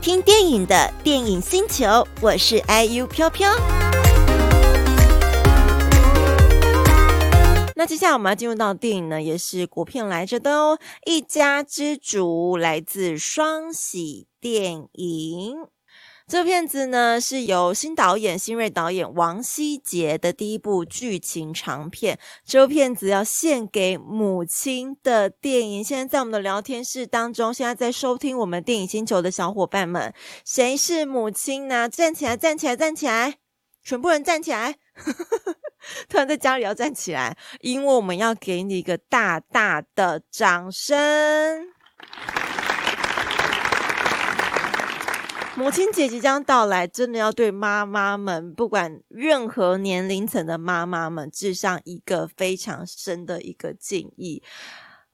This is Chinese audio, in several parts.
听电影的电影星球，我是 IU 飘飘。那接下来我们要进入到电影呢，也是国片来着的哦，《一家之主》来自双喜电影。这片子呢，是由新导演新锐导演王希杰的第一部剧情长片。这部片子要献给母亲的电影。现在在我们的聊天室当中，现在在收听我们电影星球的小伙伴们，谁是母亲呢？站起来，站起来，站起来！全部人站起来！突然在家里要站起来，因为我们要给你一个大大的掌声。母亲节即将到来，真的要对妈妈们，不管任何年龄层的妈妈们，致上一个非常深的一个敬意。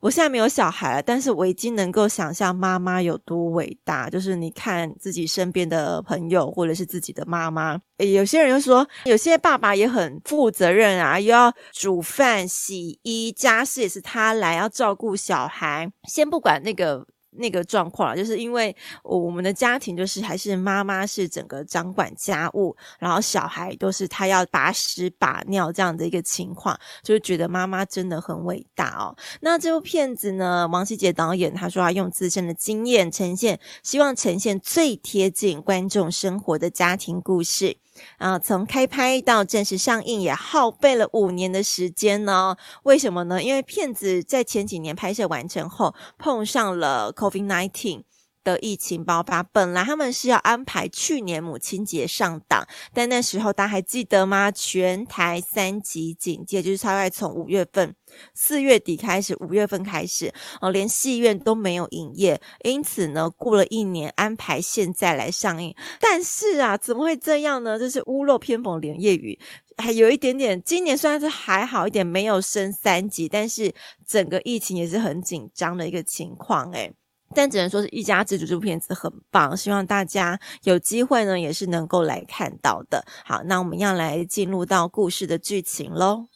我现在没有小孩了，但是我已经能够想象妈妈有多伟大。就是你看自己身边的朋友，或者是自己的妈妈，有些人又说，有些爸爸也很负责任啊，又要煮饭、洗衣，家事也是他来，要照顾小孩。先不管那个。那个状况，就是因为我们的家庭就是还是妈妈是整个掌管家务，然后小孩都是他要把屎把尿这样的一个情况，就是觉得妈妈真的很伟大哦。那这部片子呢，王希杰导演他说他用自身的经验呈现，希望呈现最贴近观众生活的家庭故事。啊，从开拍到正式上映也耗费了五年的时间呢。为什么呢？因为片子在前几年拍摄完成后，碰上了 COVID-19 的疫情爆发。本来他们是要安排去年母亲节上档，但那时候大家还记得吗？全台三级警戒，就是大概从五月份。四月底开始，五月份开始，哦，连戏院都没有营业，因此呢，过了一年安排现在来上映。但是啊，怎么会这样呢？这是屋漏偏逢连夜雨，还有一点点。今年虽然是还好一点，没有升三级，但是整个疫情也是很紧张的一个情况。诶，但只能说是一家之主这部片子很棒，希望大家有机会呢，也是能够来看到的。好，那我们要来进入到故事的剧情喽。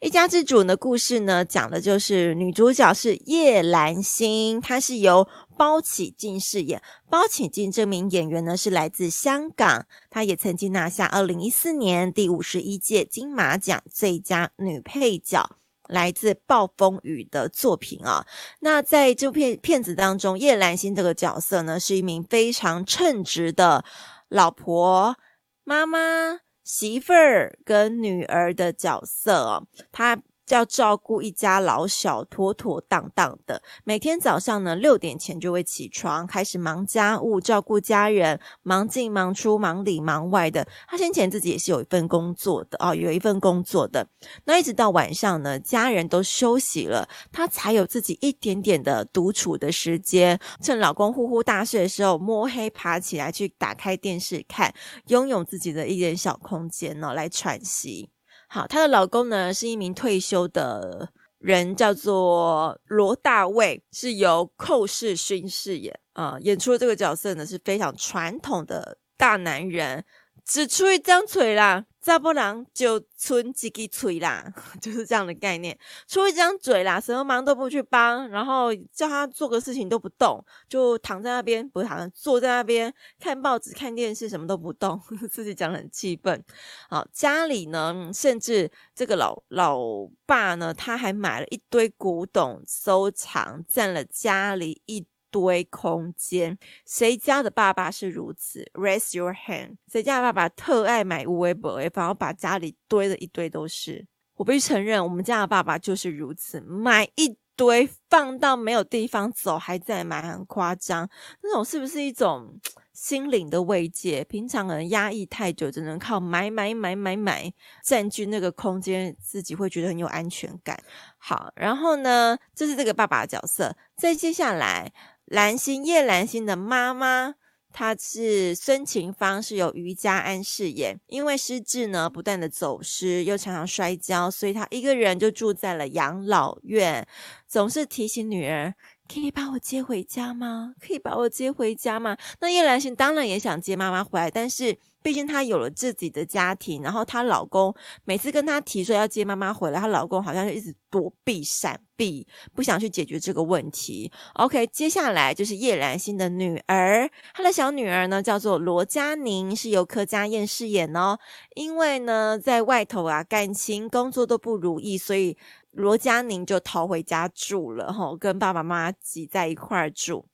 一家之主的故事呢，讲的就是女主角是叶兰心，她是由包起静饰演。包起静这名演员呢，是来自香港，她也曾经拿下二零一四年第五十一届金马奖最佳女配角，来自《暴风雨》的作品啊。那在这部片片子当中，叶兰心这个角色呢，是一名非常称职的老婆、妈妈。媳妇儿跟女儿的角色哦，她。要照顾一家老小，妥妥当当的。每天早上呢，六点前就会起床，开始忙家务，照顾家人，忙进忙出，忙里忙外的。他先前自己也是有一份工作的哦，有一份工作的。那一直到晚上呢，家人都休息了，他才有自己一点点的独处的时间。趁老公呼呼大睡的时候，摸黑爬起来去打开电视看，拥有自己的一点小空间呢，来喘息。好，她的老公呢是一名退休的人，叫做罗大卫，是由寇世勋饰演。啊、演出的这个角色呢是非常传统的大男人，只出一张嘴啦。再不然就存几个嘴啦，就是这样的概念。出一张嘴啦，什么忙都不去帮，然后叫他做个事情都不动，就躺在那边，不是躺在，坐在那边看报纸、看电视，什么都不动，自己讲得很气愤。好，家里呢，甚至这个老老爸呢，他还买了一堆古董收藏，占了家里一。堆空间，谁家的爸爸是如此？Raise your hand。谁家的爸爸特爱买无为博，反而把家里堆了一堆都是。我必须承认，我们家的爸爸就是如此，买一堆放到没有地方走，还在买，很夸张。那种是不是一种心灵的慰藉？平常可能压抑太久，只能靠买买买买买占据那个空间，自己会觉得很有安全感。好，然后呢，这是这个爸爸的角色。再接下来。兰心叶兰心的妈妈。她是孙晴芳，是由于佳安饰演。因为失智呢，不断的走失，又常常摔跤，所以她一个人就住在了养老院，总是提醒女儿：“可以把我接回家吗？可以把我接回家吗？”那叶兰心当然也想接妈妈回来，但是。毕竟她有了自己的家庭，然后她老公每次跟她提说要接妈妈回来，她老公好像就一直躲避、闪避，不想去解决这个问题。OK，接下来就是叶兰心的女儿，她的小女儿呢叫做罗佳宁，是由柯佳嬿饰演哦。因为呢在外头啊，感情、工作都不如意，所以罗佳宁就逃回家住了，吼，跟爸爸妈妈挤在一块儿住。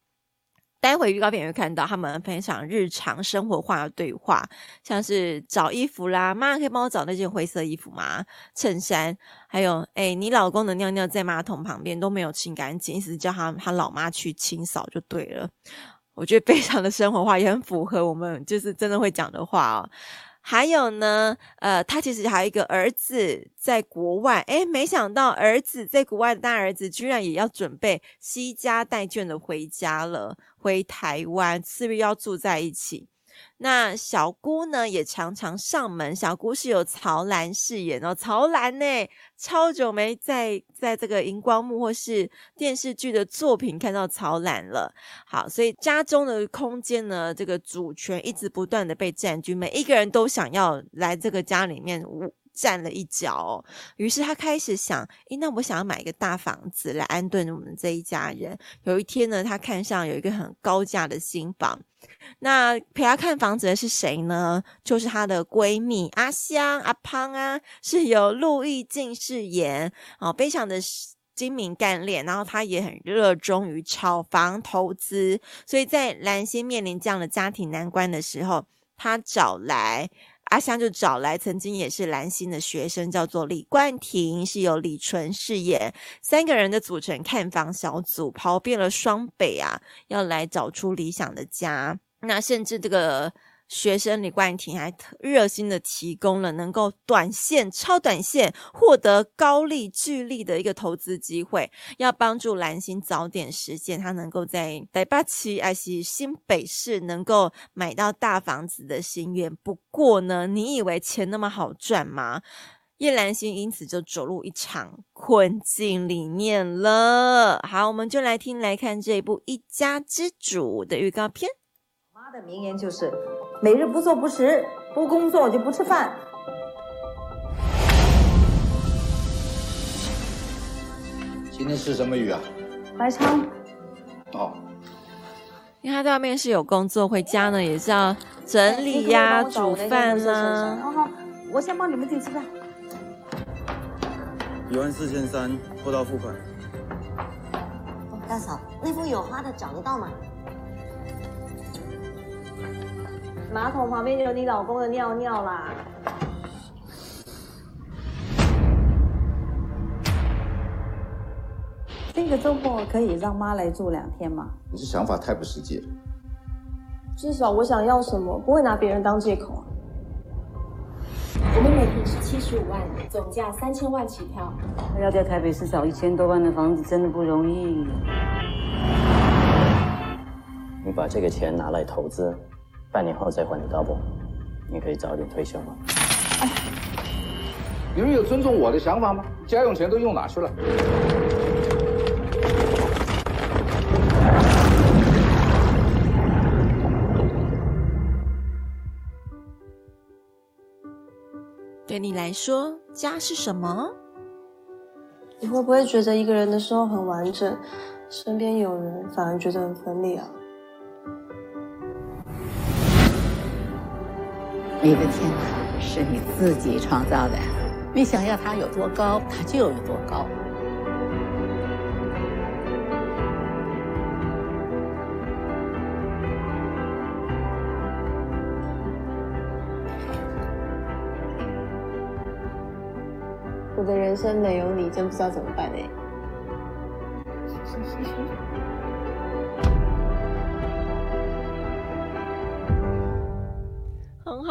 待会预告片也会看到他们分享日常生活化的对话，像是找衣服啦，妈可以帮我找那件灰色衣服吗？衬衫，还有，哎，你老公的尿尿在马桶旁边都没有清干净，意思叫他他老妈去清扫就对了。我觉得非常的生活化，也很符合我们就是真的会讲的话哦。还有呢，呃，他其实还有一个儿子在国外，诶，没想到儿子在国外的大儿子居然也要准备西家带眷的回家了，回台湾，是不是要住在一起？那小姑呢，也常常上门。小姑是由曹兰饰演哦，曹兰呢，超久没在在这个荧光幕或是电视剧的作品看到曹兰了。好，所以家中的空间呢，这个主权一直不断的被占据，每一个人都想要来这个家里面站了一脚哦。于是他开始想，诶，那我想要买一个大房子来安顿我们这一家人。有一天呢，他看上有一个很高价的新房。那陪她看房子的是谁呢？就是她的闺蜜阿香、阿胖啊，是由陆毅静饰演哦，非常的精明干练，然后她也很热衷于炒房投资，所以在兰心面临这样的家庭难关的时候，她找来阿香，就找来曾经也是蓝心的学生，叫做李冠廷，是由李纯饰演，三个人的组成看房小组，跑遍了双北啊，要来找出理想的家。那甚至这个学生李冠廷还热心的提供了能够短线、超短线获得高利、巨利的一个投资机会，要帮助蓝心早点实现他能够在台北市还是新北市能够买到大房子的心愿。不过呢，你以为钱那么好赚吗？叶兰心因此就走入一场困境里面了。好，我们就来听来看这一部《一家之主》的预告片。妈的名言就是：每日不做不食，不工作就不吃饭。今天吃什么鱼啊？白鲳。哦。因为他在外面是有工作，回家呢也是要整理呀、啊、煮饭啦。好好，我先帮你们自己吃饭。一万四千三，货到付款。大嫂，那封有花的找得到吗？马桶旁边就有你老公的尿尿啦。这个周末可以让妈来住两天吗？你这想法太不实际了。至少我想要什么，不会拿别人当借口啊。我们每平是七十五万，总价三千万起跳。要在台北市找一千多万的房子，真的不容易。你把这个钱拿来投资。半年后再还你 double，你可以早点退休吗？哎，你们有尊重我的想法吗？家用钱都用哪去了？对你来说，家是什么？你会不会觉得一个人的时候很完整，身边有人反而觉得很分裂啊？你的天堂是你自己创造的，你想要它有多高，它就有多高。我的人生没有你，真不知道怎么办呢。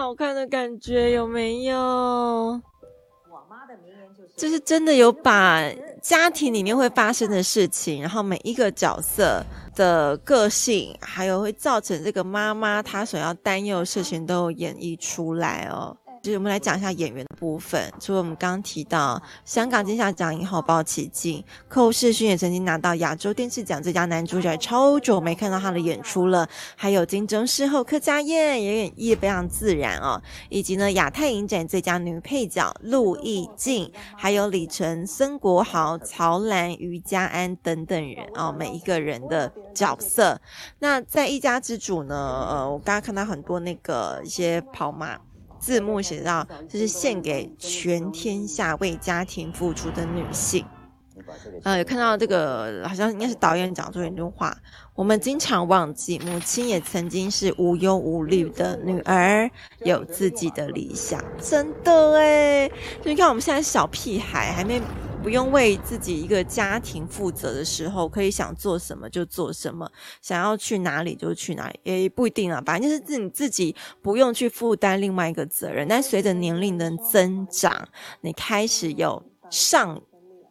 好看的感觉有没有？我妈的名言就是：就是真的有把家庭里面会发生的事情，然后每一个角色的个性，还有会造成这个妈妈她所要担忧的事情，都演绎出来哦。就是我们来讲一下演员的部分。除了我们刚刚提到香港金像奖影后包启静，寇世勋也曾经拿到亚洲电视奖最佳男主角，超久没看到他的演出了。还有金钟视后柯佳嬿也演绎非常自然哦。以及呢亚太影展最佳女配角陆毅静，还有李晨、孙国豪、曹兰、余佳安等等人哦，每一个人的角色。那在一家之主呢，呃，我刚刚看到很多那个一些跑马。字幕写到，这是献给全天下为家庭付出的女性。呃，有看到这个，好像应该是导演讲出一句话：我们经常忘记，母亲也曾经是无忧无虑的女儿，有自己的理想。真的哎，就你看我们现在小屁孩还没。不用为自己一个家庭负责的时候，可以想做什么就做什么，想要去哪里就去哪里，也不一定啊。反正就是自己自己不用去负担另外一个责任。但随着年龄的增长，你开始有上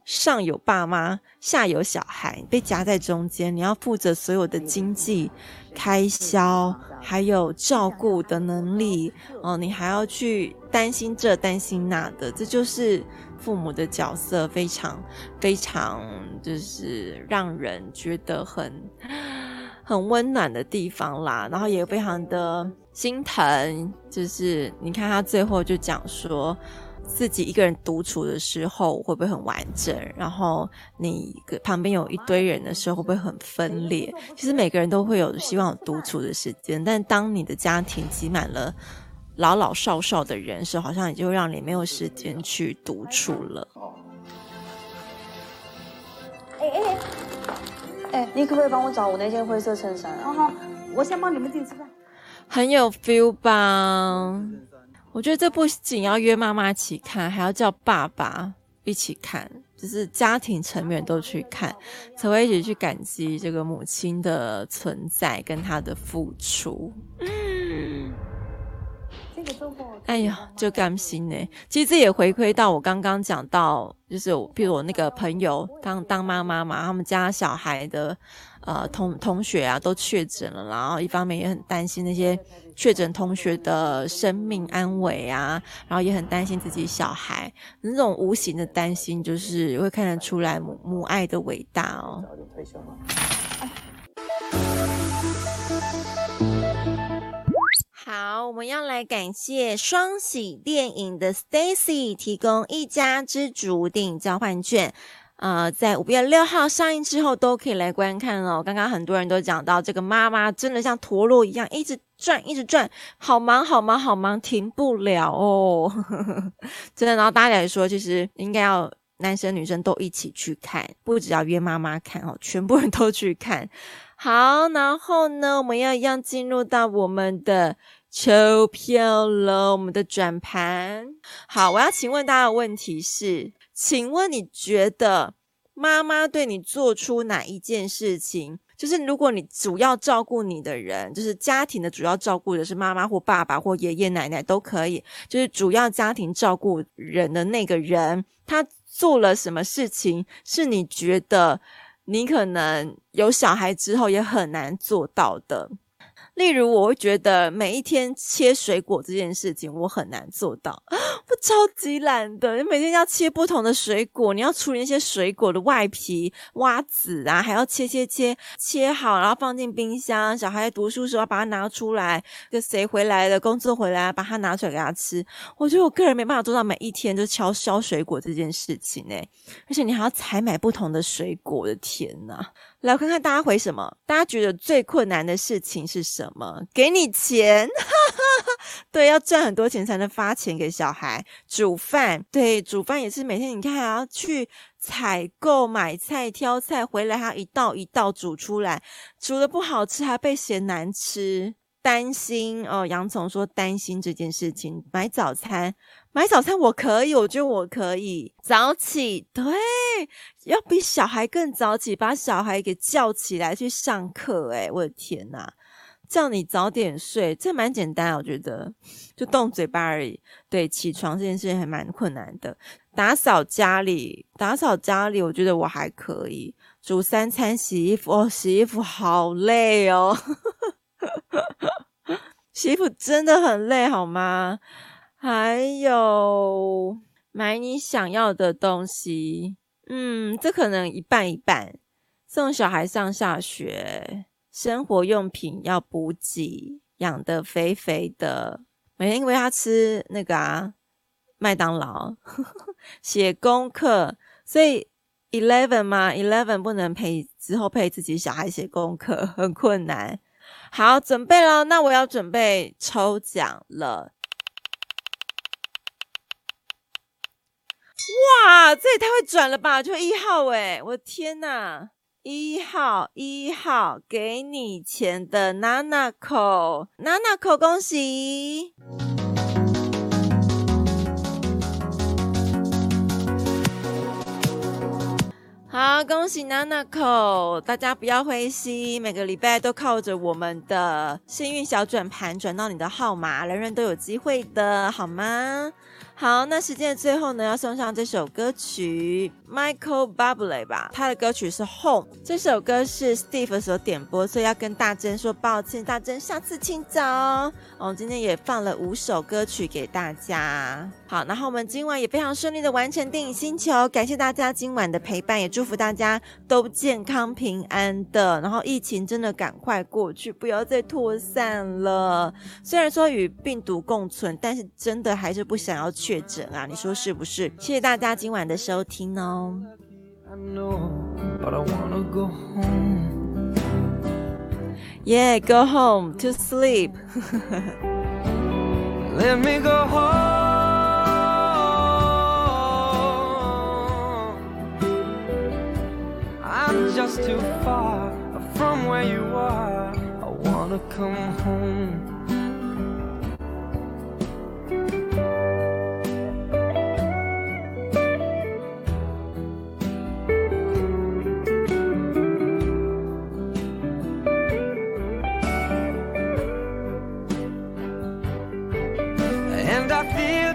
上有爸妈，下有小孩，被夹在中间，你要负责所有的经济开销，还有照顾的能力哦，你还要去担心这担心那的，这就是。父母的角色非常非常，就是让人觉得很很温暖的地方啦，然后也非常的心疼。就是你看他最后就讲说，自己一个人独处的时候会不会很完整？然后你旁边有一堆人的时候会不会很分裂？其实每个人都会有希望独处的时间，但当你的家庭挤满了。老老少少的人是好像也就让你没有时间去独处了。哎哎哎，你可不可以帮我找我那件灰色衬衫？好好，我先帮你们进去吃饭。很有 feel 吧？我觉得这不仅要约妈妈一起看，还要叫爸爸一起看，就是家庭成员都去看，才会一起去感激这个母亲的存在跟她的付出。嗯哎呀，就甘心呢。其实这也回馈到我刚刚讲到，就是比如我那个朋友当当妈妈嘛，他们家小孩的呃同同学啊都确诊了，然后一方面也很担心那些确诊同学的生命安危啊，然后也很担心自己小孩那种无形的担心，就是会看得出来母母爱的伟大哦。好，我们要来感谢双喜电影的 Stacy 提供一家之主电影交换券，呃，在五月六号上映之后都可以来观看哦。刚刚很多人都讲到，这个妈妈真的像陀螺一样一直转，一直转，好忙，好忙，好忙，停不了哦。真的，然后大家也说，其实应该要男生女生都一起去看，不只要约妈妈看哦，全部人都去看。好，然后呢，我们要一样进入到我们的。抽票了，我们的转盘。好，我要请问大家的问题是，请问你觉得妈妈对你做出哪一件事情？就是如果你主要照顾你的人，就是家庭的主要照顾的是妈妈或爸爸或爷爷奶奶都可以，就是主要家庭照顾人的那个人，他做了什么事情，是你觉得你可能有小孩之后也很难做到的？例如，我会觉得每一天切水果这件事情，我很难做到，我超级懒的。你每天要切不同的水果，你要处理那些水果的外皮、挖籽啊，还要切切切切好，然后放进冰箱。小孩读书时候把它拿出来，跟谁回来了，工作回来把它拿出来给他吃。我觉得我个人没办法做到每一天就敲削水果这件事情诶，而且你还要采买不同的水果，我的天呐！来看看大家回什么？大家觉得最困难的事情是什么？给你钱，对，要赚很多钱才能发钱给小孩。煮饭，对，煮饭也是每天你看还要去采购、买菜、挑菜，回来还要一道一道煮出来，煮的不好吃还被嫌难吃。担心哦，洋葱说担心这件事情。买早餐，买早餐我可以，我觉得我可以早起，对，要比小孩更早起，把小孩给叫起来去上课。哎，我的天呐，叫你早点睡，这蛮简单，我觉得就动嘴巴而已。对，起床这件事情还蛮困难的。打扫家里，打扫家里，我觉得我还可以。煮三餐、洗衣服，哦，洗衣服好累哦，洗衣服真的很累，好吗？还有买你想要的东西，嗯，这可能一半一半。送小孩上下学，生活用品要补给，养得肥肥的，每天喂他吃那个啊。麦当劳 写功课，所以 eleven 嘛，eleven 不能陪之后陪自己小孩写功课，很困难。好，准备了，那我要准备抽奖了。哇，这也太会转了吧！就一号诶，我的天呐，一号一号给你钱的 Nanao，Nanao，恭喜！好，恭喜 Nanako！大家不要灰心，每个礼拜都靠着我们的幸运小转盘转到你的号码，人人都有机会的，好吗？好，那时间的最后呢，要送上这首歌曲，Michael Bublé 吧，他的歌曲是 Home。这首歌是 Steve 所点播，所以要跟大珍说抱歉，大珍下次请早。我们今天也放了五首歌曲给大家。好，然后我们今晚也非常顺利的完成电影星球，感谢大家今晚的陪伴，也祝福大家都健康平安的。然后疫情真的赶快过去，不要再扩散了。虽然说与病毒共存，但是真的还是不想要确诊啊，你说是不是？谢谢大家今晚的收听哦。Yeah, go home to sleep. Let me go home. I'm just too far from where you are. I wanna come home.